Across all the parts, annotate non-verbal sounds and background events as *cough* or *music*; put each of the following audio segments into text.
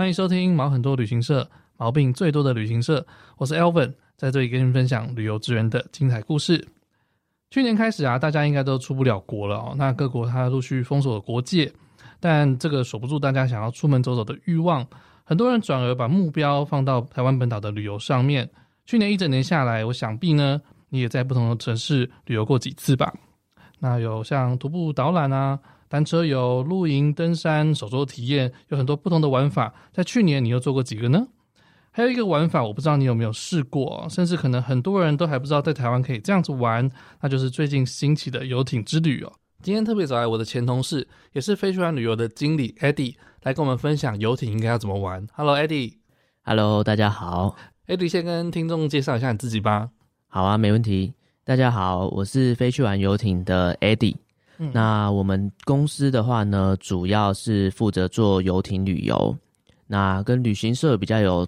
欢迎收听毛很多旅行社，毛病最多的旅行社。我是 Elvin，在这里跟你们分享旅游资源的精彩故事。去年开始啊，大家应该都出不了国了哦。那各国它陆续封锁了国界，但这个锁不住大家想要出门走走的欲望。很多人转而把目标放到台湾本岛的旅游上面。去年一整年下来，我想必呢，你也在不同的城市旅游过几次吧？那有像徒步导览啊。单车游、露营、登山、手作体验，有很多不同的玩法。在去年，你又做过几个呢？还有一个玩法，我不知道你有没有试过，甚至可能很多人都还不知道，在台湾可以这样子玩，那就是最近兴起的游艇之旅哦。今天特别找来我的前同事，也是飞去玩旅游的经理 Eddie，来跟我们分享游艇应该要怎么玩。Hello，Eddie。Hello，大家好。Eddie，先跟听众介绍一下你自己吧。好啊，没问题。大家好，我是飞去玩游艇的 Eddie。那我们公司的话呢，主要是负责做游艇旅游。那跟旅行社比较有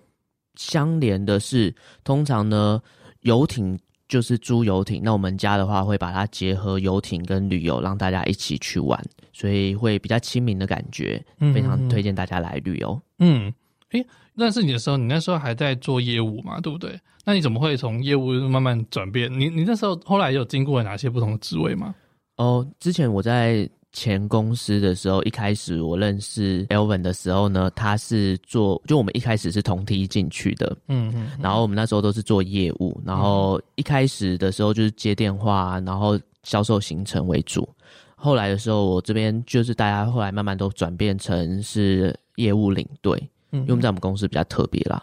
相连的是，通常呢，游艇就是租游艇。那我们家的话，会把它结合游艇跟旅游，让大家一起去玩，所以会比较亲民的感觉。非常推荐大家来旅游。嗯，诶、欸，认识你的时候，你那时候还在做业务嘛，对不对？那你怎么会从业务慢慢转变？你你那时候后来有经过哪些不同的职位吗？哦，之前我在前公司的时候，一开始我认识 Elvin 的时候呢，他是做，就我们一开始是同梯进去的，嗯嗯，然后我们那时候都是做业务，然后一开始的时候就是接电话，然后销售行程为主，后来的时候我这边就是大家后来慢慢都转变成是业务领队，嗯，因为我们在我们公司比较特别啦，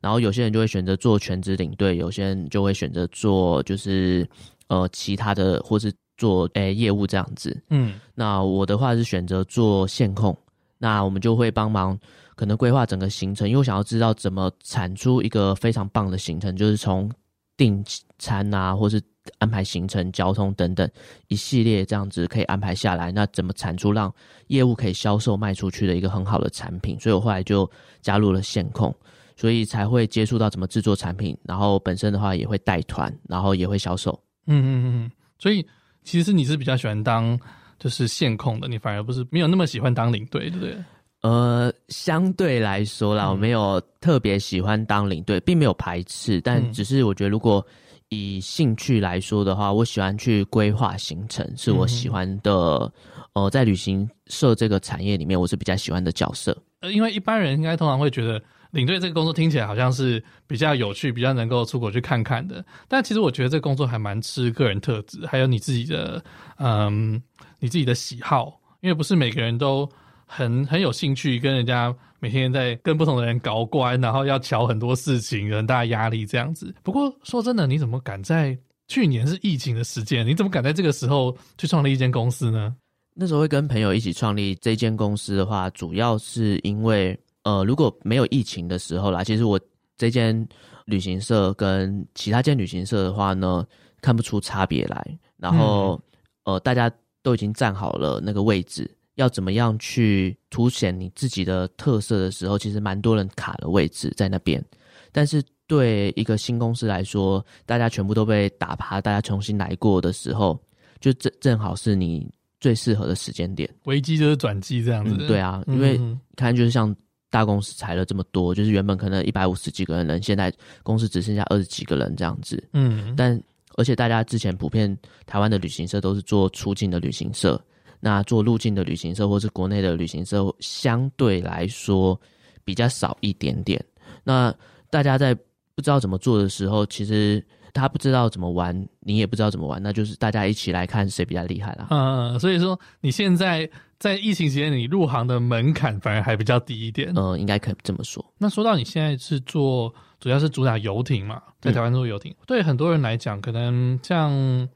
然后有些人就会选择做全职领队，有些人就会选择做就是呃其他的或是。做诶、欸、业务这样子，嗯，那我的话是选择做线控，那我们就会帮忙可能规划整个行程，因为我想要知道怎么产出一个非常棒的行程，就是从订餐啊，或是安排行程、交通等等一系列这样子可以安排下来，那怎么产出让业务可以销售卖出去的一个很好的产品，所以我后来就加入了线控，所以才会接触到怎么制作产品，然后本身的话也会带团，然后也会销售，嗯嗯嗯，所以。其实你是比较喜欢当就是线控的，你反而不是没有那么喜欢当领队，对不对？呃，相对来说啦，嗯、我没有特别喜欢当领队，并没有排斥，但只是我觉得如果以兴趣来说的话，我喜欢去规划行程，是我喜欢的。嗯、呃，在旅行社这个产业里面，我是比较喜欢的角色。呃，因为一般人应该通常会觉得。领队这个工作听起来好像是比较有趣，比较能够出国去看看的。但其实我觉得这个工作还蛮吃个人特质，还有你自己的，嗯，你自己的喜好。因为不是每个人都很很有兴趣跟人家每天在跟不同的人搞关，然后要乔很多事情，有很大压力这样子。不过说真的，你怎么敢在去年是疫情的时间，你怎么敢在这个时候去创立一间公司呢？那时候会跟朋友一起创立这间公司的话，主要是因为。呃，如果没有疫情的时候啦，其实我这间旅行社跟其他间旅行社的话呢，看不出差别来。然后，嗯、呃，大家都已经站好了那个位置，要怎么样去凸显你自己的特色的时候，其实蛮多人卡了位置在那边。但是对一个新公司来说，大家全部都被打趴，大家重新来过的时候，就正正好是你最适合的时间点。危机就是转机，这样子、嗯。对啊，因为看就是像。大公司裁了这么多，就是原本可能一百五十几个人，现在公司只剩下二十几个人这样子。嗯，但而且大家之前普遍台湾的旅行社都是做出境的旅行社，那做入境的旅行社或是国内的旅行社相对来说比较少一点点。那大家在不知道怎么做的时候，其实他不知道怎么玩，你也不知道怎么玩，那就是大家一起来看谁比较厉害啦。嗯，所以说你现在。在疫情期间，你入行的门槛反而还比较低一点。嗯，应该可以这么说。那说到你现在是做，主要是主打游艇嘛，在台湾做游艇，嗯、对很多人来讲，可能像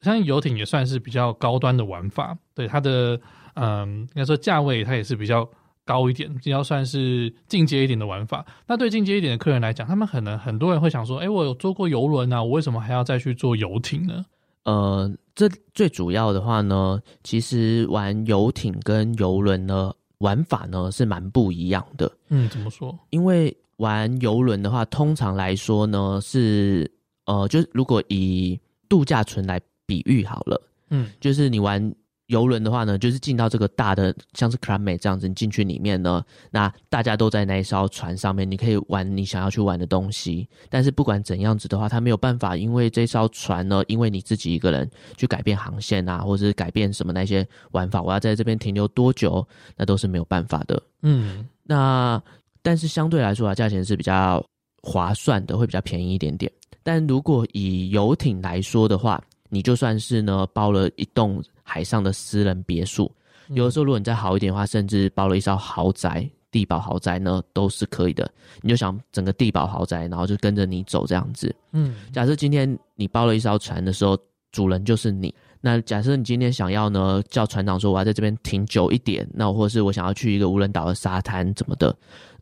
像游艇也算是比较高端的玩法。对它的，嗯，应该说价位它也是比较高一点，比较算是进阶一点的玩法。那对进阶一点的客人来讲，他们可能很多人会想说，哎，我有坐过游轮啊，我为什么还要再去做游艇呢？呃，这最主要的话呢，其实玩游艇跟游轮呢，玩法呢是蛮不一样的。嗯，怎么说？因为玩游轮的话，通常来说呢是，呃，就是如果以度假村来比喻好了，嗯，就是你玩游轮的话呢，就是进到这个大的，像是 Club Med 这样子，你进去里面呢，那大家都在那一艘船上面，你可以玩你想要去玩的东西。但是不管怎样子的话，它没有办法，因为这艘船呢，因为你自己一个人去改变航线啊，或者是改变什么那些玩法，我要在这边停留多久，那都是没有办法的。嗯，那但是相对来说啊，价钱是比较划算的，会比较便宜一点点。但如果以游艇来说的话，你就算是呢包了一栋海上的私人别墅，有的时候如果你再好一点的话，甚至包了一艘豪宅、地堡豪宅呢，都是可以的。你就想整个地堡豪宅，然后就跟着你走这样子。嗯，假设今天你包了一艘船的时候，主人就是你。那假设你今天想要呢，叫船长说我要在这边停久一点，那或者是我想要去一个无人岛的沙滩怎么的，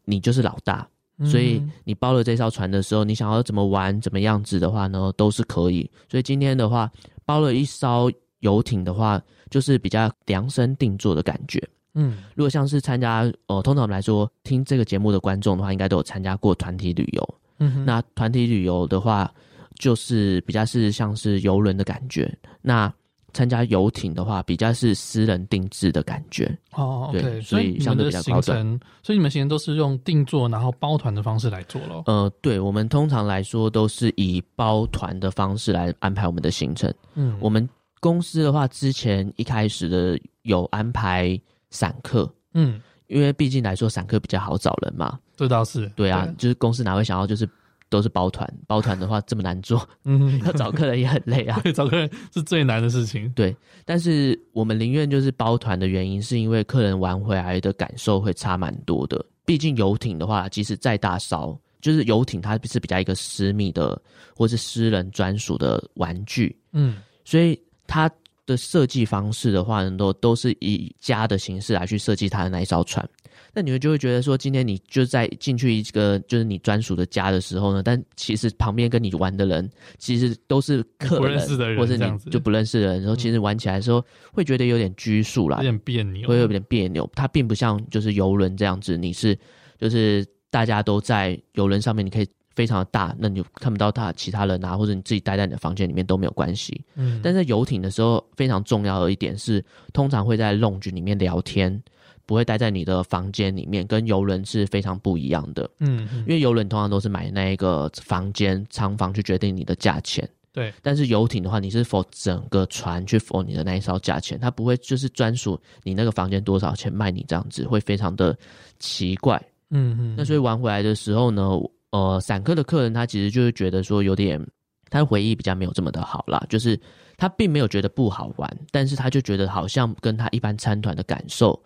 你就是老大。所以你包了这艘船的时候，你想要怎么玩、怎么样子的话呢，都是可以。所以今天的话，包了一艘游艇的话，就是比较量身定做的感觉。嗯，如果像是参加，呃，通常来说，听这个节目的观众的话，应该都有参加过团体旅游。嗯哼，那团体旅游的话，就是比较是像是游轮的感觉。那参加游艇的话，比较是私人定制的感觉哦。对，okay, 所以相对比较高端。所以你们行程都是用定做，然后包团的方式来做咯。呃，对，我们通常来说都是以包团的方式来安排我们的行程。嗯，我们公司的话，之前一开始的有安排散客。嗯，因为毕竟来说，散客比较好找人嘛。这倒是。对啊，对就是公司哪会想要就是。都是包团，包团的话这么难做，嗯，*laughs* 要找客人也很累啊。*laughs* 对，找客人是最难的事情。对，但是我们宁愿就是包团的原因，是因为客人玩回来的感受会差蛮多的。毕竟游艇的话，即使再大艘，就是游艇它是比较一个私密的，或是私人专属的玩具，嗯，所以它的设计方式的话，很多都是以家的形式来去设计它的那一艘船。那你们就会觉得说，今天你就在进去一个就是你专属的家的时候呢，但其实旁边跟你玩的人，其实都是客人，不认识的人，或者你就不认识的人，然后其实玩起来的时候会觉得有点拘束啦，有点别扭，会有点别扭。它并不像就是游轮这样子，你是就是大家都在游轮上面，你可以非常的大，那你就看不到他其他人啊，或者你自己待在你的房间里面都没有关系。嗯，但在游艇的时候，非常重要的一点是，通常会在 lounge 里面聊天。不会待在你的房间里面，跟游轮是非常不一样的。嗯，因为游轮通常都是买那一个房间舱房去决定你的价钱。对，但是游艇的话，你是否整个船去否你的那一艘价钱，它不会就是专属你那个房间多少钱卖你这样子，会非常的奇怪。嗯嗯。那所以玩回来的时候呢，呃，散客的客人他其实就是觉得说有点，他的回忆比较没有这么的好啦，就是他并没有觉得不好玩，但是他就觉得好像跟他一般参团的感受。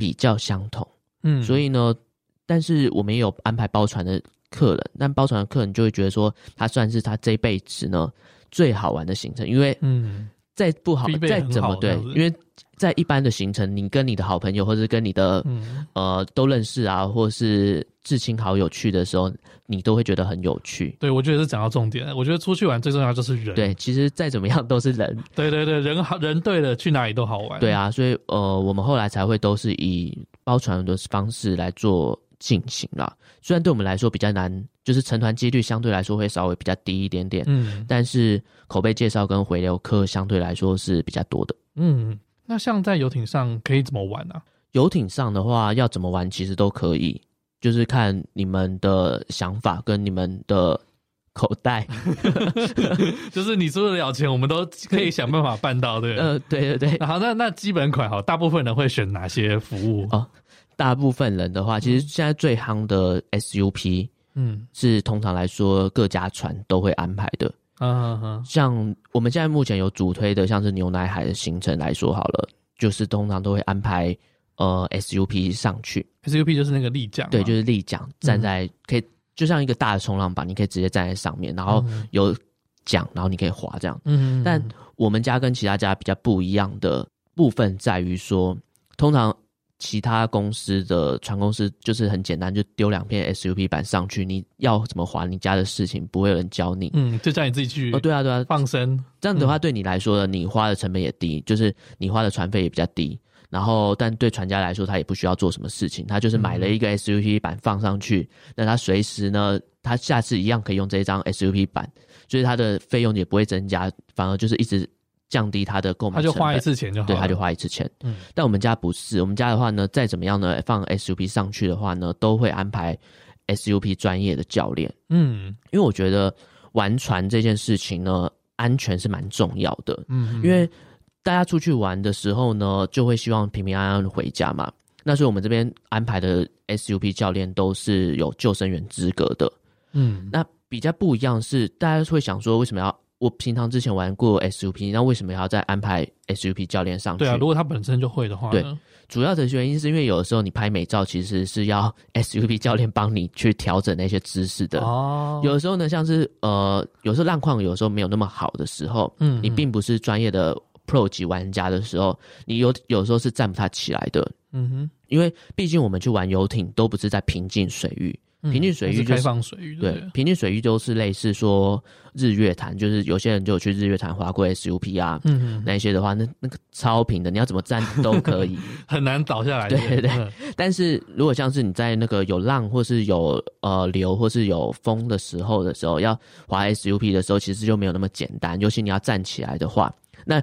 比较相同，嗯，所以呢，但是我们也有安排包船的客人，但包船的客人就会觉得说，他算是他这辈子呢最好玩的行程，因为嗯，再不好，好再怎么对，因为在一般的行程，你跟你的好朋友或者跟你的、嗯、呃都认识啊，或是至亲好友去的时候，你都会觉得很有趣。对，我觉得是讲到重点。我觉得出去玩最重要就是人。对，其实再怎么样都是人。对对对，人好人对了，去哪里都好玩。对啊，所以呃，我们后来才会都是以包船的方式来做进行啦。虽然对我们来说比较难，就是成团几率相对来说会稍微比较低一点点。嗯，但是口碑介绍跟回流客相对来说是比较多的。嗯，那像在游艇上可以怎么玩呢？啊？游艇上的话，要怎么玩其实都可以。就是看你们的想法跟你们的口袋，*laughs* 就是你出得了钱，我们都可以想办法办到，对。呃，对对对。好，那那基本款好，大部分人会选哪些服务？哦，大部分人的话，其实现在最夯的 SUP，嗯，是通常来说各家船都会安排的。嗯嗯嗯。像我们现在目前有主推的，像是牛奶海的行程来说好了，就是通常都会安排。呃，SUP 上去，SUP 就是那个立桨，对，就是立桨，站在、嗯、可以就像一个大的冲浪板，你可以直接站在上面，然后有桨，然后你可以滑这样。嗯，但我们家跟其他家比较不一样的部分在于说，通常其他公司的船公司就是很简单，就丢两片 SUP 板上去，你要怎么划，你家的事情不会有人教你，嗯，就叫你自己去。哦，对啊，对啊，放生这样的话，对你来说呢，你花的成本也低，就是你花的船费也比较低。然后，但对船家来说，他也不需要做什么事情，他就是买了一个 SUP 板放上去，嗯、那他随时呢，他下次一样可以用这张 SUP 板，所以他的费用也不会增加，反而就是一直降低他的购买，他就花一次钱就好，对，他就花一次钱。嗯，但我们家不是，我们家的话呢，再怎么样呢，放 SUP 上去的话呢，都会安排 SUP 专业的教练。嗯，因为我觉得玩船这件事情呢，安全是蛮重要的。嗯，因为大家出去玩的时候呢，就会希望平平安安的回家嘛。那所以我们这边安排的 SUP 教练都是有救生员资格的。嗯，那比较不一样是，大家会想说，为什么要？我平常之前玩过 SUP，那为什么要再安排 SUP 教练上去？对啊，如果他本身就会的话，对，主要的原因是因为有的时候你拍美照其实是要 *laughs* SUP 教练帮你去调整那些姿势的。哦，有的时候呢，像是呃，有时候浪况有时候没有那么好的时候，嗯，你并不是专业的 Pro 级玩家的时候，你有有时候是站不太起来的。嗯哼，因为毕竟我们去玩游艇都不是在平静水域。平静水域就是开放水域，对，平静水域就是类似说日月潭，就是有些人就有去日月潭滑过 SUP 啊，嗯，那一些的话，那那个超平的，你要怎么站都可以，*laughs* 很难倒下来。对对对，但是如果像是你在那个有浪或是有呃流或是有风的时候的时候，要滑 SUP 的时候，其实就没有那么简单，尤其你要站起来的话，那。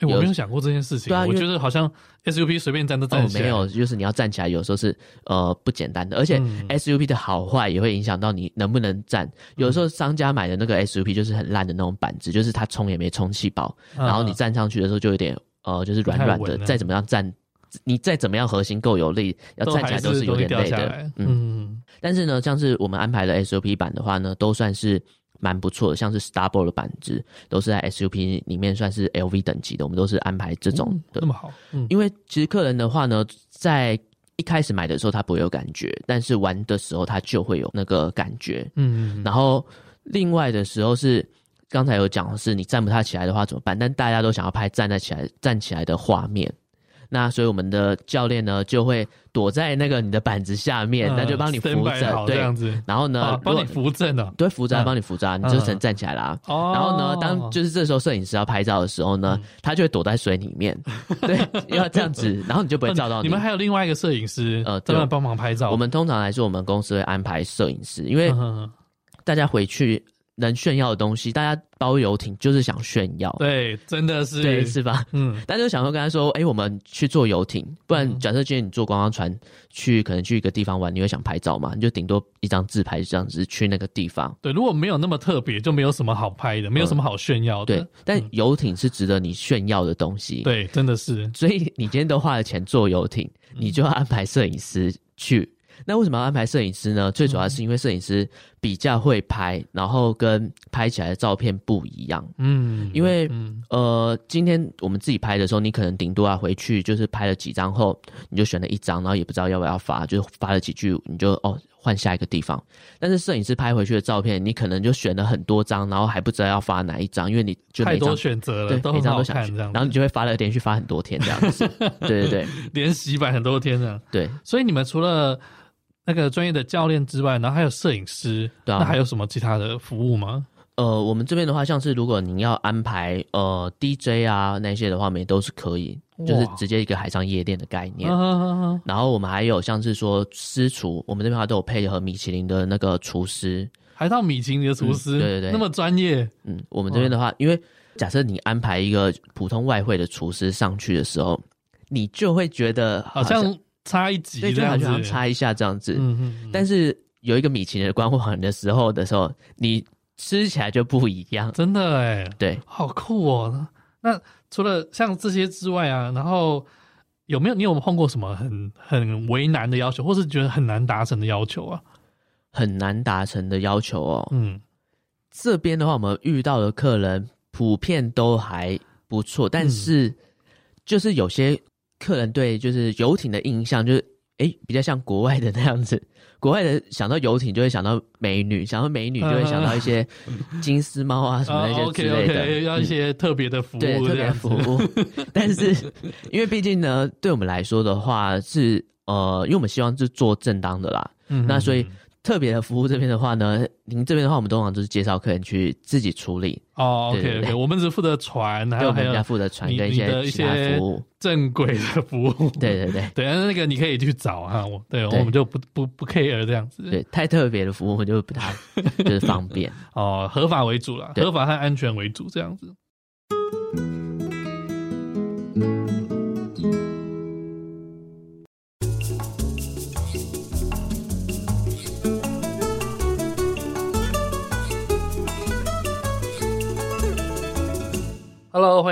欸、我没有想过这件事情。对啊，我觉得好像 SUP 随便站都站起来。哦，没有，就是你要站起来，有时候是呃不简单的。而且 SUP 的好坏也会影响到你能不能站。有时候商家买的那个 SUP 就是很烂的那种板子，就是它充也没充气包，然后你站上去的时候就有点呃就是软软的，再怎么样站，你再怎么样核心够有力，要站起来都是有点累的。嗯，但是呢，像是我们安排的 SUP 板的话呢，都算是。蛮不错的，像是 Starboard 的板子，都是在 SUP 里面算是 LV 等级的。我们都是安排这种的，那么好。嗯，因为其实客人的话呢，在一开始买的时候他不会有感觉，但是玩的时候他就会有那个感觉。嗯，然后另外的时候是刚才有讲的是你站不太起来的话怎么办？但大家都想要拍站在起来站起来的画面。那所以我们的教练呢，就会躲在那个你的板子下面，那、嗯、就帮你扶正，对，这样子。然后呢，帮、啊、你扶正呢，对，扶着，帮你扶着，你就只能站起来啦。哦、嗯。然后呢，当就是这时候摄影师要拍照的时候呢，嗯、他就会躲在水里面，*laughs* 对，因为这样子，然后你就不会照到你。你们还有另外一个摄影师，呃，专门帮忙拍照。我们通常来说，我们公司会安排摄影师，因为大家回去。能炫耀的东西，大家包游艇就是想炫耀，对，真的是，对，是吧？嗯，大家就想说跟他说，哎、欸，我们去坐游艇，不然假设今天你坐观光船去，可能去一个地方玩，你会想拍照嘛？你就顶多一张自拍这样子去那个地方。对，如果没有那么特别，就没有什么好拍的，没有什么好炫耀的。嗯、对，但游艇是值得你炫耀的东西。对，真的是。所以你今天都花了钱坐游艇，你就要安排摄影师去。那为什么要安排摄影师呢？最主要是因为摄影师比较会拍，然后跟拍起来的照片不一样。嗯，因为呃，今天我们自己拍的时候，你可能顶多啊回去就是拍了几张后，你就选了一张，然后也不知道要不要发，就发了几句，你就哦换下一个地方。但是摄影师拍回去的照片，你可能就选了很多张，然后还不知道要发哪一张，因为你就太多选择了，对，都每张都想选，然后你就会发了连续发很多天这样子。对对对，连洗版很多天这样。对，所以你们除了那个专业的教练之外，然后还有摄影师，对啊，那还有什么其他的服务吗？呃，我们这边的话，像是如果您要安排呃 DJ 啊那些的话，我们也都是可以，就是直接一个海上夜店的概念。然后我们还有像是说私厨，我们这边的话都有配合米其林的那个厨师，还到米其林的厨师，嗯，对对对，那么专业。嗯，我们这边的话，因为假设你安排一个普通外汇的厨师上去的时候，你就会觉得好像。差一级，对，就好像差一下这样子。嗯嗯，但是有一个米其林的光环的时候的时候，你吃起来就不一样。真的哎，对，好酷哦。那除了像这些之外啊，然后有没有你有没有碰过什么很很为难的要求，或是觉得很难达成的要求啊？很难达成的要求哦。嗯，这边的话，我们遇到的客人普遍都还不错，但是就是有些。客人对就是游艇的印象就是，哎、欸，比较像国外的那样子。国外的想到游艇就会想到美女，想到美女就会想到一些金丝猫啊什么那些之类的，啊、okay, okay, 要一些特别的服务，对，特别服务。但是因为毕竟呢，对我们来说的话是呃，因为我们希望是做正当的啦，嗯、那所以。特别的服务这边的话呢，您这边的话，我们通常都是介绍客人去自己处理。哦，OK OK，我们只负责船，还有我们家负责船跟一些其他服务，正规的服务。对对对，*laughs* 对，那个你可以去找哈，我对，我们就不不不 care 这样子。对，太特别的服务我们就不太 *laughs* 就是方便。哦，合法为主了，合法和安全为主这样子。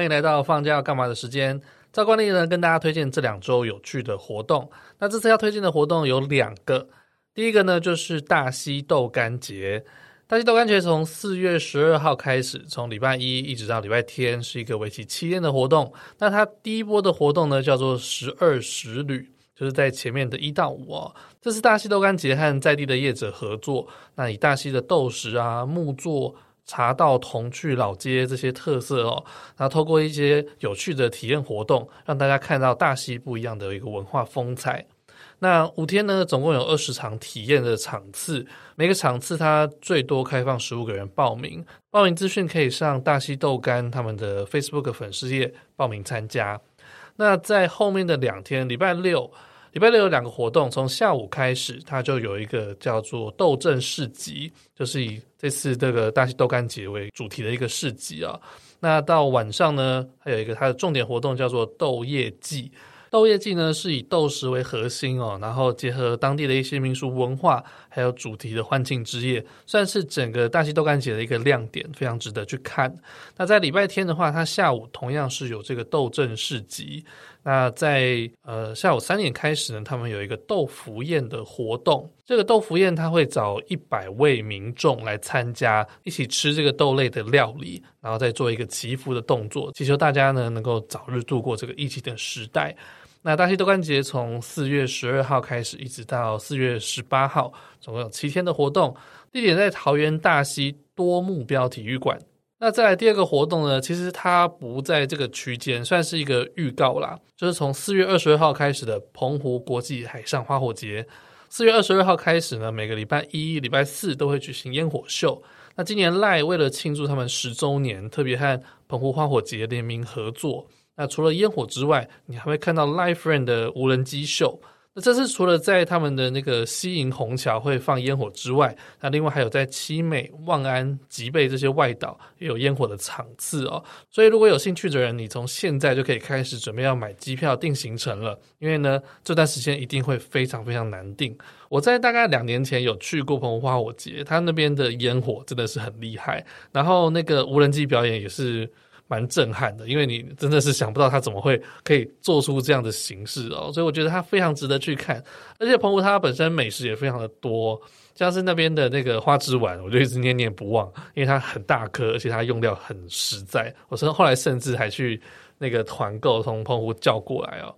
欢迎来到放假要干嘛的时间。照惯例呢，跟大家推荐这两周有趣的活动。那这次要推荐的活动有两个，第一个呢就是大溪豆干节。大溪豆干节从四月十二号开始，从礼拜一一直到礼拜天，是一个为期七天的活动。那它第一波的活动呢叫做十二时旅，就是在前面的一到五哦。这是大溪豆干节和在地的业者合作，那以大溪的豆石啊、木作。茶道、童趣、老街这些特色哦，然后透过一些有趣的体验活动，让大家看到大溪不一样的一个文化风采。那五天呢，总共有二十场体验的场次，每个场次它最多开放十五个人报名。报名资讯可以上大溪豆干他们的 Facebook 粉丝页报名参加。那在后面的两天，礼拜六。礼拜六有两个活动，从下午开始，它就有一个叫做豆政市集，就是以这次这个大溪豆干节为主题的一个市集啊。那到晚上呢，还有一个它的重点活动叫做豆业季。豆业季呢是以豆石为核心哦，然后结合当地的一些民俗文化，还有主题的欢庆之夜，算是整个大溪豆干节的一个亮点，非常值得去看。那在礼拜天的话，它下午同样是有这个豆政市集。那在呃下午三点开始呢，他们有一个豆腐宴的活动。这个豆腐宴他会找一百位民众来参加，一起吃这个豆类的料理，然后再做一个祈福的动作，祈求大家呢能够早日度过这个疫情的时代。那大溪豆干节从四月十二号开始，一直到四月十八号，总共有七天的活动。地点在桃园大溪多目标体育馆。那再来第二个活动呢，其实它不在这个区间，算是一个预告啦。就是从四月二十二号开始的澎湖国际海上花火节。四月二十二号开始呢，每个礼拜一、礼拜四都会举行烟火秀。那今年赖为了庆祝他们十周年，特别和澎湖花火节联名合作。那除了烟火之外，你还会看到 Live Friend 的无人机秀。那这次除了在他们的那个西营虹桥会放烟火之外，那另外还有在七美、望安、吉贝这些外岛也有烟火的场次哦。所以如果有兴趣的人，你从现在就可以开始准备要买机票订行程了，因为呢这段时间一定会非常非常难订。我在大概两年前有去过澎湖花火节，他那边的烟火真的是很厉害，然后那个无人机表演也是。蛮震撼的，因为你真的是想不到他怎么会可以做出这样的形式哦，所以我觉得它非常值得去看。而且澎湖它本身美食也非常的多，像是那边的那个花枝丸，我就一直念念不忘，因为它很大颗，而且它用料很实在。我是后来甚至还去那个团购从澎湖叫过来哦。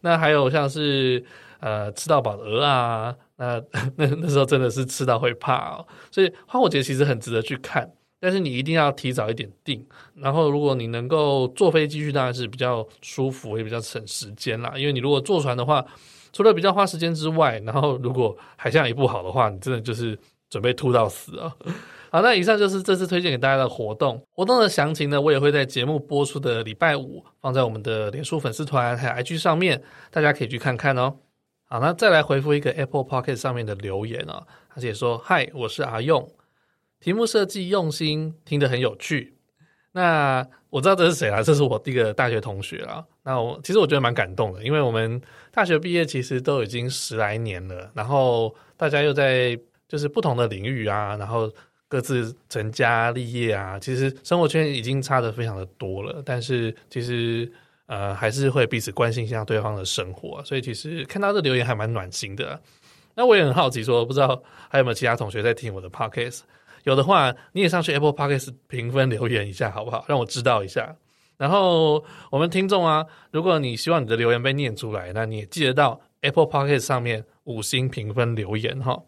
那还有像是呃吃到饱的鹅啊，那 *laughs* 那那时候真的是吃到会怕哦。所以花火节其实很值得去看。但是你一定要提早一点订，然后如果你能够坐飞机去，当然是比较舒服，也比较省时间啦。因为你如果坐船的话，除了比较花时间之外，然后如果海象也不好的话，你真的就是准备吐到死啊！好，那以上就是这次推荐给大家的活动。活动的详情呢，我也会在节目播出的礼拜五放在我们的脸书粉丝团还有 IG 上面，大家可以去看看哦。好，那再来回复一个 Apple Pocket 上面的留言啊，他写说：“嗨，我是阿用。”题目设计用心，听得很有趣。那我知道这是谁啦？这是我第一个大学同学啦。那我其实我觉得蛮感动的，因为我们大学毕业其实都已经十来年了，然后大家又在就是不同的领域啊，然后各自成家立业啊，其实生活圈已经差得非常的多了。但是其实呃还是会彼此关心一下对方的生活，所以其实看到这留言还蛮暖心的。那我也很好奇说，说不知道还有没有其他同学在听我的 Podcast？有的话，你也上去 Apple Podcast 评分留言一下，好不好？让我知道一下。然后我们听众啊，如果你希望你的留言被念出来，那你也记得到 Apple Podcast 上面五星评分留言哈。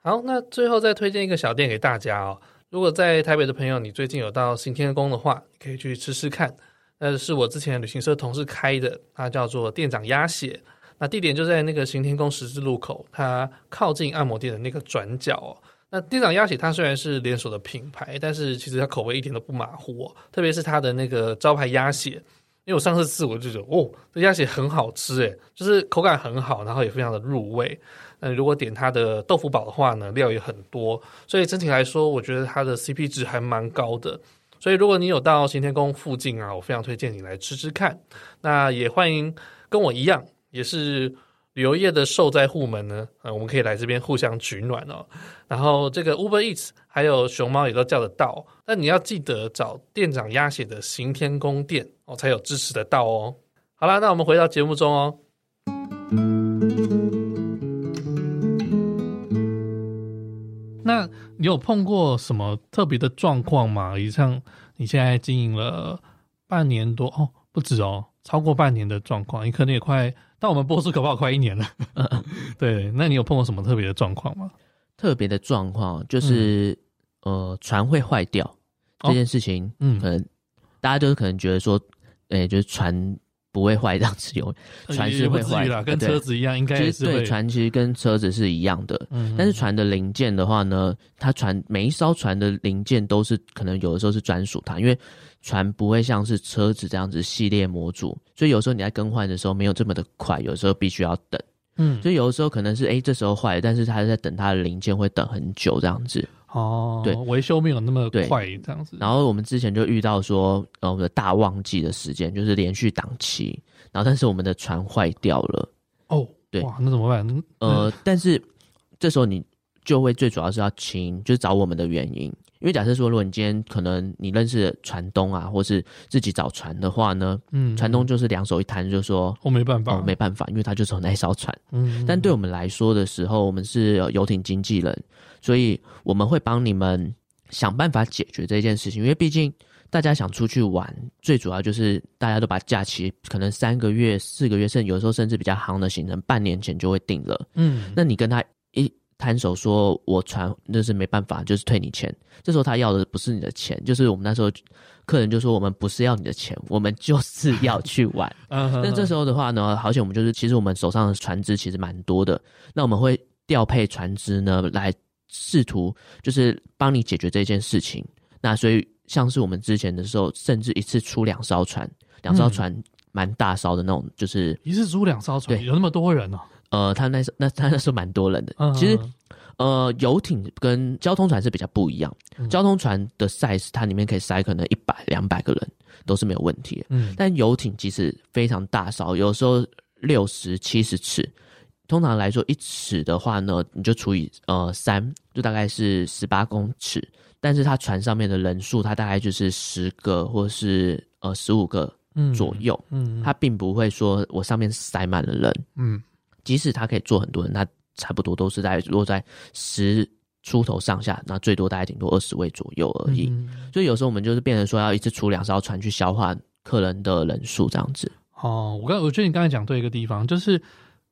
好，那最后再推荐一个小店给大家哦。如果在台北的朋友，你最近有到行天宫的话，可以去吃吃看。那是我之前旅行社同事开的，它叫做店长鸭血。那地点就在那个行天宫十字路口，它靠近按摩店的那个转角哦。那店长鸭血它虽然是连锁的品牌，但是其实它口味一点都不马虎哦。特别是它的那个招牌鸭血，因为我上次吃我就觉得哦，这鸭血很好吃诶，就是口感很好，然后也非常的入味。那如果点它的豆腐堡的话呢，料也很多，所以整体来说，我觉得它的 CP 值还蛮高的。所以如果你有到行天宫附近啊，我非常推荐你来吃吃看。那也欢迎跟我一样，也是。旅游业的受灾户们呢，呃，我们可以来这边互相取暖哦。然后这个 Uber Eats 还有熊猫也都叫得到，但你要记得找店长鸭血的行天宫店哦，才有支持得到哦。好啦，那我们回到节目中哦。那你有碰过什么特别的状况吗？以上你现在经营了半年多哦，不止哦，超过半年的状况，你可能也快。那我们播出可不好快一年了，*laughs* 对。那你有碰过什么特别的状况吗？特别的状况就是，嗯、呃，船会坏掉、哦、这件事情，嗯，可能大家就是可能觉得说，诶、欸，就是船不会坏这样子，有船是会坏的，跟车子一样，应该是对。船其实跟车子是一样的，嗯，但是船的零件的话呢，它船每一艘船的零件都是可能有的时候是专属它，因为。船不会像是车子这样子系列模组，所以有时候你在更换的时候没有这么的快，有时候必须要等。嗯，所以有的时候可能是哎、欸，这时候坏了，但是它在等它的零件会等很久这样子。哦，对，维修没有那么快这样子。然后我们之前就遇到说，呃，我们的大旺季的时间就是连续档期，然后但是我们的船坏掉了。哦，对，哇，那怎么办？呃，但是这时候你就会最主要是要清，就是找我们的原因。因为假设说，如果你今天可能你认识船东啊，或是自己找船的话呢，嗯，船东就是两手一摊，就说我没办法，哦，没办法，因为他就是有那艘船，嗯，但对我们来说的时候，我们是游艇经纪人，所以我们会帮你们想办法解决这件事情，因为毕竟大家想出去玩，最主要就是大家都把假期可能三个月、四个月，甚至有时候甚至比较夯的行程，半年前就会定了，嗯，那你跟他一。摊手说：“我船那是没办法，就是退你钱。这时候他要的不是你的钱，就是我们那时候客人就说：我们不是要你的钱，我们就是要去玩。*laughs* 那这时候的话呢，好险我们就是其实我们手上的船只其实蛮多的，那我们会调配船只呢来试图就是帮你解决这件事情。那所以像是我们之前的时候，甚至一次出两艘船，两艘船蛮大艘的那种，就是一次出两艘船，有那么多人哦。”呃，他那时那他那时候蛮多人的。其实，呃，游艇跟交通船是比较不一样。交通船的 size，它里面可以塞可能一百、两百个人都是没有问题的。嗯，但游艇其实非常大艘，有时候六十、七十尺。通常来说，一尺的话呢，你就除以呃三，就大概是十八公尺。但是它船上面的人数，它大概就是十个或是呃十五个左右。嗯，它并不会说我上面塞满了人。嗯。即使他可以坐很多人，那差不多都是在落在十出头上下，那最多大概顶多二十位左右而已。嗯、所以有时候我们就是变成说要一次出两艘船去消化客人的人数这样子。哦，我刚我觉得你刚才讲对一个地方，就是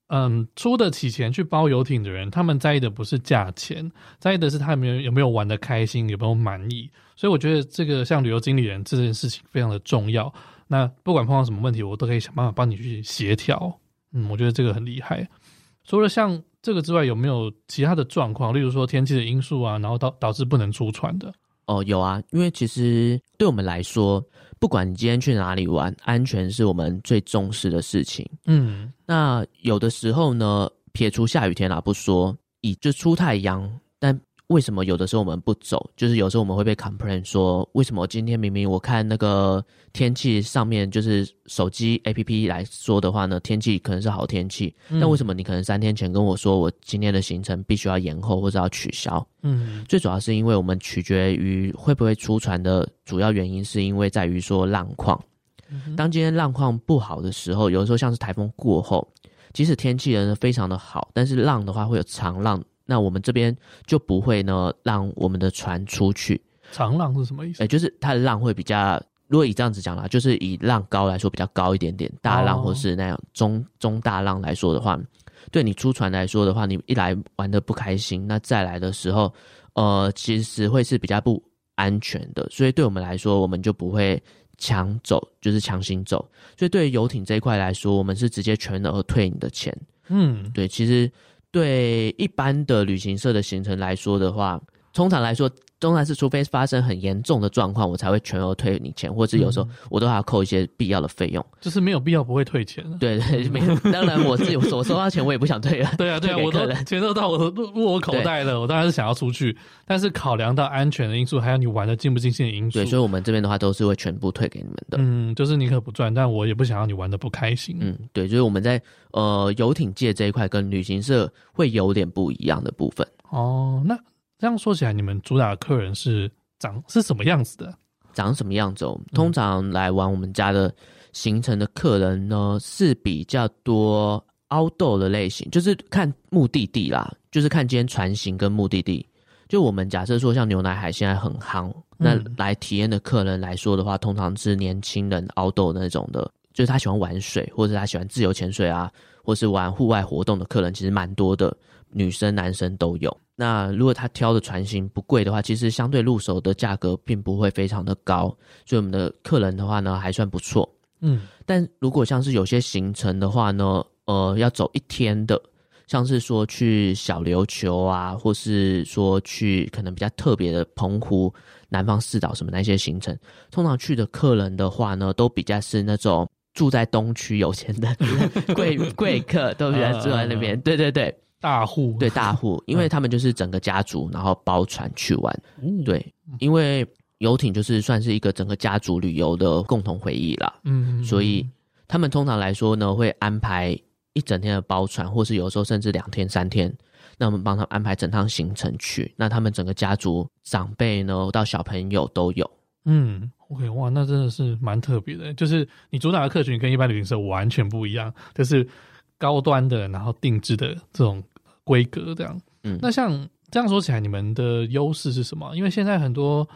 嗯，出得起钱去包游艇的人，他们在意的不是价钱，在意的是他有没有有没有玩得开心，有没有满意。所以我觉得这个像旅游经理人这件事情非常的重要。那不管碰到什么问题，我都可以想办法帮你去协调。嗯，我觉得这个很厉害。除了像这个之外，有没有其他的状况？例如说天气的因素啊，然后导导致不能出船的？哦，有啊，因为其实对我们来说，不管你今天去哪里玩，安全是我们最重视的事情。嗯，那有的时候呢，撇除下雨天啦不说，以就出太阳，但。为什么有的时候我们不走？就是有时候我们会被 complain 说，为什么今天明明我看那个天气上面，就是手机 APP 来说的话呢，天气可能是好天气，嗯，但为什么你可能三天前跟我说我今天的行程必须要延后或者要取消？嗯，最主要是因为我们取决于会不会出船的主要原因，是因为在于说浪况。当今天浪况不好的时候，有的时候像是台风过后，即使天气呢非常的好，但是浪的话会有长浪。那我们这边就不会呢，让我们的船出去。长浪是什么意思？哎、欸，就是它的浪会比较，如果以这样子讲啦，就是以浪高来说比较高一点点，大浪或是那样中中大浪来说的话，对你出船来说的话，你一来玩的不开心，那再来的时候，呃，其实会是比较不安全的。所以对我们来说，我们就不会强走，就是强行走。所以对于游艇这一块来说，我们是直接全额退你的钱。嗯，对，其实。对一般的旅行社的行程来说的话，通常来说，通常是除非发生很严重的状况，我才会全额退你钱，或者有时候我都还要扣一些必要的费用。就是没有必要不会退钱。对对，没有。当然我自己我收到钱我也不想退啊。对啊 *laughs* 对啊，我都钱都到我入我口袋了，我当然是想要出去。但是考量到安全的因素，还有你玩的尽不尽兴的因素，对，所以我们这边的话都是会全部退给你们的。嗯，就是你可不赚，但我也不想让你玩的不开心。嗯，对，就是我们在呃游艇界这一块跟旅行社会有点不一样的部分。哦，那这样说起来，你们主打的客人是长是什么样子的？长什么样子？通常来玩我们家的行程的客人呢，是比较多 outdoor 的类型，就是看目的地啦，就是看今天船型跟目的地。就我们假设说，像牛奶海现在很夯，那来体验的客人来说的话，通常是年轻人 outdoor 那种的，就是他喜欢玩水，或者他喜欢自由潜水啊，或是玩户外活动的客人，其实蛮多的，女生男生都有。那如果他挑的船型不贵的话，其实相对入手的价格并不会非常的高，所以我们的客人的话呢，还算不错。嗯，但如果像是有些行程的话呢，呃，要走一天的。像是说去小琉球啊，或是说去可能比较特别的澎湖、南方四岛什么那些行程，通常去的客人的话呢，都比较是那种住在东区有钱的 *laughs* 贵贵客，都比较住在那边。对对对，大户对大户，*laughs* 因为他们就是整个家族，然后包船去玩。对，因为游艇就是算是一个整个家族旅游的共同回忆啦。嗯，所以他们通常来说呢，会安排。一整天的包船，或是有时候甚至两天三天，那我们帮他们安排整趟行程去，那他们整个家族长辈呢，到小朋友都有。嗯，OK，哇，那真的是蛮特别的，就是你主打的客群跟一般旅行社完全不一样，就是高端的，然后定制的这种规格这样。嗯，那像这样说起来，你们的优势是什么？因为现在很多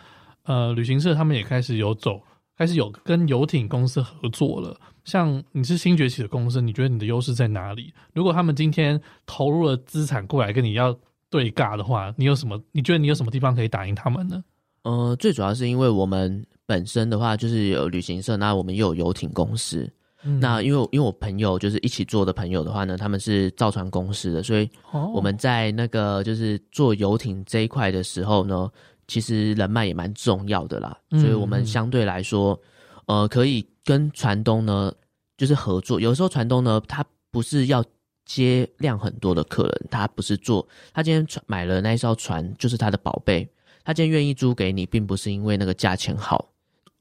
呃旅行社他们也开始有走。开始有跟游艇公司合作了，像你是新崛起的公司，你觉得你的优势在哪里？如果他们今天投入了资产过来跟你要对尬的话，你有什么？你觉得你有什么地方可以打赢他们呢？呃，最主要是因为我们本身的话就是有旅行社，那我们又有游艇公司。嗯、那因为因为我朋友就是一起做的朋友的话呢，他们是造船公司的，所以我们在那个就是做游艇这一块的时候呢。其实人脉也蛮重要的啦，所以我们相对来说，嗯、呃，可以跟船东呢，就是合作。有时候船东呢，他不是要接量很多的客人，他不是做，他今天船买了那一艘船，就是他的宝贝。他今天愿意租给你，并不是因为那个价钱好，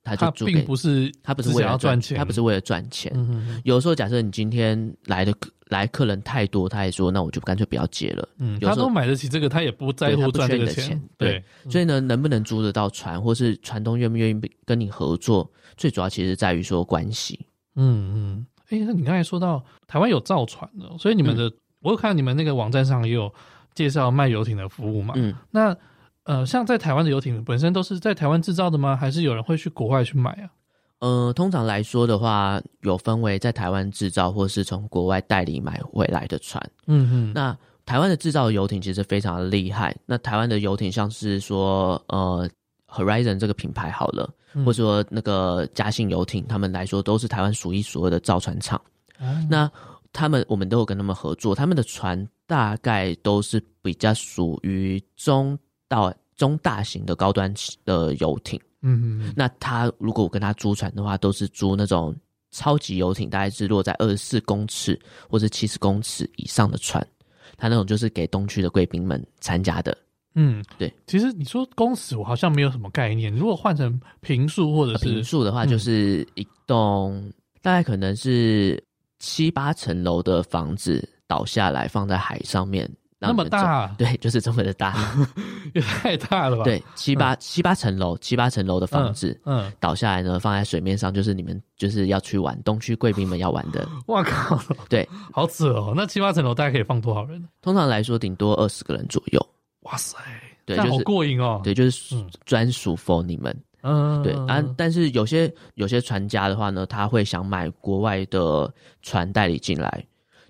他就租给你，并不是他不是为了赚钱，他不是为了赚钱。有时候假设你今天来的客。来客人太多，他也说，那我就干脆不要接了。嗯，他都买得起这个，他也不在乎赚这个钱。对，所以呢，能不能租得到船，或是船东愿不愿意跟你合作，最主要其实在于说关系。嗯嗯，哎、欸，那你刚才说到台湾有造船的，所以你们的，嗯、我有看到你们那个网站上也有介绍卖游艇的服务嘛？嗯，那呃，像在台湾的游艇本身都是在台湾制造的吗？还是有人会去国外去买啊？呃，通常来说的话，有分为在台湾制造，或是从国外代理买回来的船。嗯嗯。那台湾的制造的游艇其实非常的厉害。那台湾的游艇，像是说呃，Horizon 这个品牌好了，嗯、或者说那个嘉信游艇，他们来说都是台湾数一数二的造船厂。嗯、那他们，我们都有跟他们合作，他们的船大概都是比较属于中到中大型的高端的游艇。嗯嗯，那他如果我跟他租船的话，都是租那种超级游艇，大概是落在二十四公尺或者七十公尺以上的船。他那种就是给东区的贵宾们参加的。嗯，对。其实你说公尺，我好像没有什么概念。如果换成平数或者是平数的话，就是一栋大概可能是七八层楼的房子倒下来放在海上面。那么大，啊，对，就是这么的大，*laughs* 也太大了吧？对，七八、嗯、七八层楼，七八层楼的房子，嗯，嗯倒下来呢，放在水面上，就是你们就是要去玩东区贵宾们要玩的。*laughs* 哇靠！对，*laughs* 好扯哦。那七八层楼大概可以放多少人？通常来说，顶多二十个人左右。哇塞，对，就是好过瘾哦。对，就是专属 for 你们。嗯，对啊。但是有些有些船家的话呢，他会想买国外的船代理进来。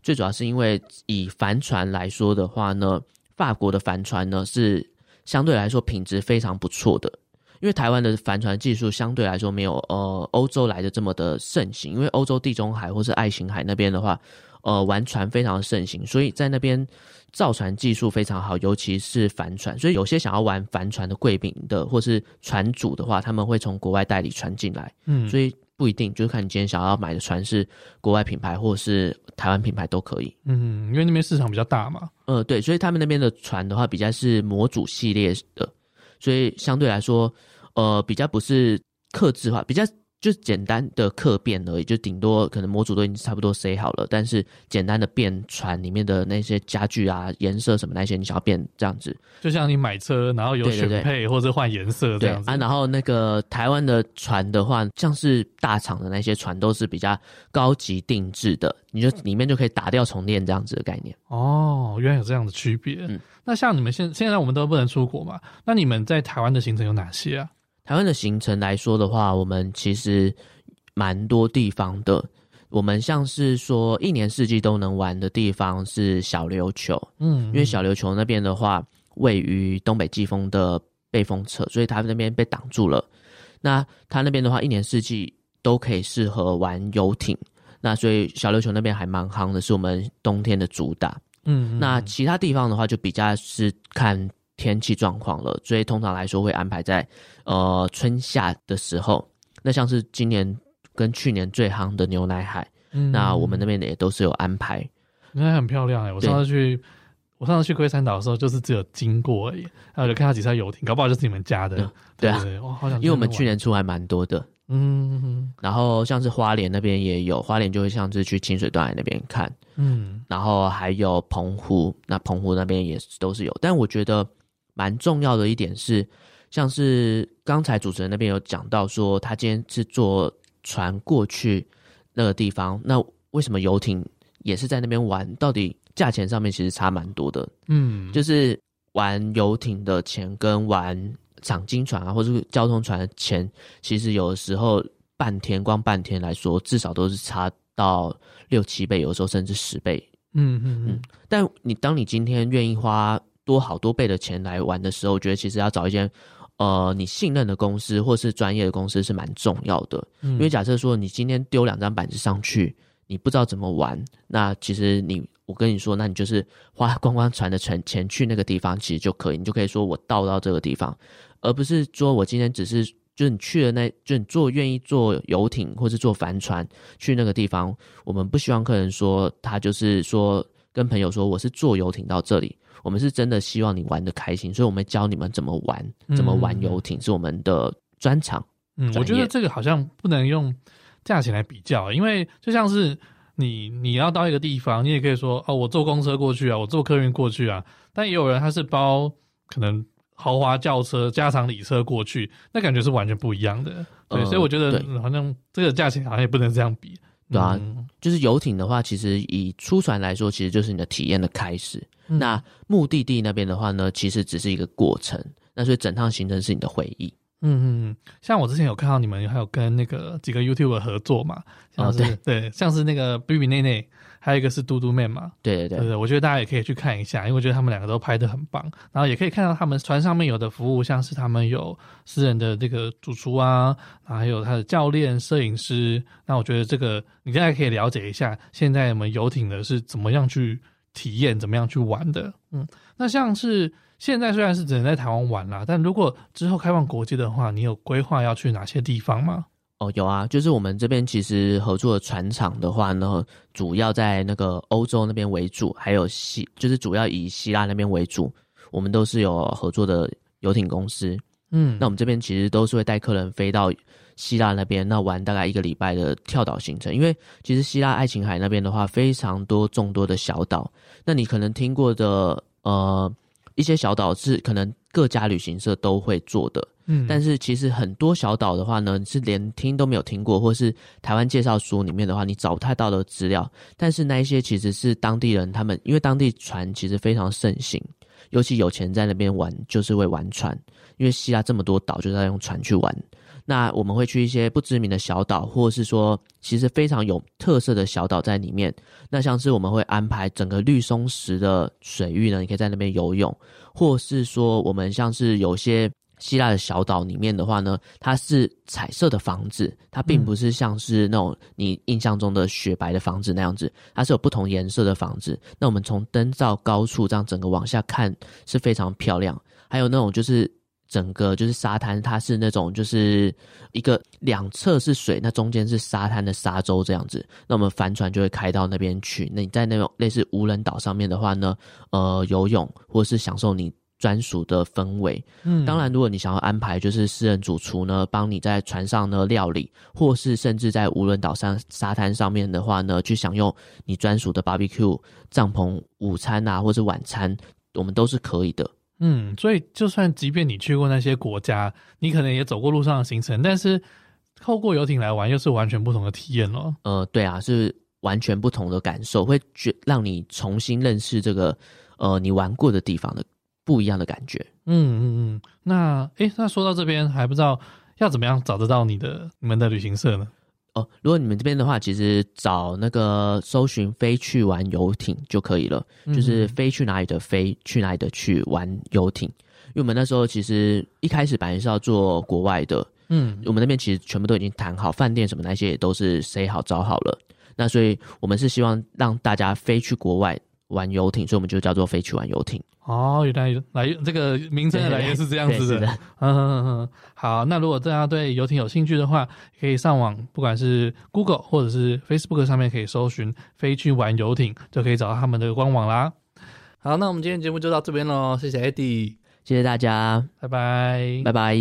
最主要是因为以帆船来说的话呢，法国的帆船呢是相对来说品质非常不错的，因因为台湾的帆船技术相对来说没有呃欧洲来的这么的盛行，因为欧洲地中海或是爱琴海那边的话，呃玩船非常的盛行，所以在那边造船技术非常好，尤其是帆船，所以有些想要玩帆船的贵宾的或是船主的话，他们会从国外代理船进来，嗯，所以。不一定，就是看你今天想要买的船是国外品牌或是台湾品牌都可以。嗯，因为那边市场比较大嘛。呃，对，所以他们那边的船的话，比较是模组系列的，所以相对来说，呃，比较不是克制化，比较。就是简单的客变而已，就顶多可能模组都已经差不多塞好了，但是简单的变船里面的那些家具啊、颜色什么那些，你想要变这样子，就像你买车然后有选配或者换颜色这样子啊。然后那个台湾的船的话，像是大厂的那些船都是比较高级定制的，你就里面就可以打掉重练这样子的概念。哦，原来有这样的区别。嗯，那像你们现现在我们都不能出国嘛？那你们在台湾的行程有哪些啊？台湾的行程来说的话，我们其实蛮多地方的。我们像是说一年四季都能玩的地方是小琉球，嗯，因为小琉球那边的话位于东北季风的背风侧，所以它那边被挡住了。那它那边的话，一年四季都可以适合玩游艇。那所以小琉球那边还蛮夯的，是我们冬天的主打。嗯，那其他地方的话，就比较是看。天气状况了，所以通常来说会安排在呃春夏的时候。那像是今年跟去年最夯的牛奶海，嗯、那我们那边也都是有安排。牛奶海很漂亮哎、欸，我上次去，我上次去龟山岛的时候，就是只有经过而已，然后就看到几艘游艇，搞不好就是你们家的。嗯、对啊，哇，好想，因为我们去年出还蛮多的。嗯，嗯，然后像是花莲那边也有，花莲就会像是去清水断崖那边看。嗯，然后还有澎湖，那澎湖那边也是都是有，但我觉得。蛮重要的一点是，像是刚才主持人那边有讲到说，他今天是坐船过去那个地方，那为什么游艇也是在那边玩？到底价钱上面其实差蛮多的。嗯，就是玩游艇的钱跟玩赏金船啊，或者是交通船的钱，其实有的时候半天光半天来说，至少都是差到六七倍，有的时候甚至十倍。嗯嗯嗯。但你当你今天愿意花。多好多倍的钱来玩的时候，我觉得其实要找一间，呃，你信任的公司或是专业的公司是蛮重要的。嗯，因为假设说你今天丢两张板子上去，你不知道怎么玩，那其实你，我跟你说，那你就是花观光船的钱钱去那个地方，其实就可以，你就可以说我到到这个地方，而不是说我今天只是就是你去了那，就你坐愿意坐游艇或是坐帆船去那个地方，我们不希望客人说他就是说跟朋友说我是坐游艇到这里。我们是真的希望你玩的开心，所以我们教你们怎么玩，怎么玩游艇是我们的专长。嗯，我觉得这个好像不能用价钱来比较，因为就像是你你要到一个地方，你也可以说哦，我坐公车过去啊，我坐客运过去啊。但也有人他是包可能豪华轿车、加长礼车过去，那感觉是完全不一样的。对，呃、所以我觉得好像这个价钱好像也不能这样比。对啊，嗯、就是游艇的话，其实以出船来说，其实就是你的体验的开始。嗯、那目的地那边的话呢，其实只是一个过程。那所以整趟行程是你的回忆。嗯嗯，像我之前有看到你们还有跟那个几个 YouTuber 合作嘛，像是、哦、对，对，像是那个 B B 内内。还有一个是嘟嘟妹嘛，对对对，对对，我觉得大家也可以去看一下，因为我觉得他们两个都拍的很棒，然后也可以看到他们船上面有的服务，像是他们有私人的这个主厨啊，然后还有他的教练、摄影师，那我觉得这个你现在可以了解一下，现在我们游艇的是怎么样去体验，怎么样去玩的，嗯，那像是现在虽然是只能在台湾玩啦，但如果之后开放国际的话，你有规划要去哪些地方吗？哦，有啊，就是我们这边其实合作的船厂的话呢，主要在那个欧洲那边为主，还有希，就是主要以希腊那边为主，我们都是有合作的游艇公司。嗯，那我们这边其实都是会带客人飞到希腊那边，那玩大概一个礼拜的跳岛行程。因为其实希腊爱琴海那边的话，非常多众多的小岛，那你可能听过的呃一些小岛是可能各家旅行社都会做的。嗯，但是其实很多小岛的话呢，你是连听都没有听过，或是台湾介绍书里面的话，你找不太到的资料。但是那一些其实是当地人，他们因为当地船其实非常盛行，尤其有钱在那边玩，就是会玩船。因为希腊这么多岛，就是要用船去玩。那我们会去一些不知名的小岛，或是说其实非常有特色的小岛在里面。那像是我们会安排整个绿松石的水域呢，你可以在那边游泳，或是说我们像是有些。希腊的小岛里面的话呢，它是彩色的房子，它并不是像是那种你印象中的雪白的房子那样子，它是有不同颜色的房子。那我们从灯罩高处这样整个往下看是非常漂亮。还有那种就是整个就是沙滩，它是那种就是一个两侧是水，那中间是沙滩的沙洲这样子。那我们帆船就会开到那边去。那你在那种类似无人岛上面的话呢，呃，游泳或是享受你。专属的氛围，嗯，当然，如果你想要安排就是私人主厨呢，帮你在船上呢料理，或是甚至在无人岛上沙滩上面的话呢，去享用你专属的 barbecue 帐篷午餐啊，或是晚餐，我们都是可以的。嗯，所以就算即便你去过那些国家，你可能也走过路上的行程，但是透过游艇来玩，又是完全不同的体验了。呃，对啊，是完全不同的感受，会觉让你重新认识这个呃你玩过的地方的。不一样的感觉，嗯嗯嗯。那诶，那说到这边还不知道要怎么样找得到你的你们的旅行社呢？哦，如果你们这边的话，其实找那个搜寻“飞去玩游艇”就可以了，嗯、就是飞去哪里的飞，去哪里的去玩游艇。因为我们那时候其实一开始本来是要做国外的，嗯，我们那边其实全部都已经谈好，饭店什么那些也都是 say 好找好了。那所以我们是希望让大家飞去国外玩游艇，所以我们就叫做“飞去玩游艇”。哦，原来来这个名称的来源是这样子的。嗯嗯嗯，好，那如果大家对游艇有兴趣的话，可以上网，不管是 Google 或者是 Facebook 上面可以搜寻“飞去玩游艇”，就可以找到他们的官网啦。好，那我们今天节目就到这边喽，谢谢 Eddie，谢谢大家，拜拜，拜拜。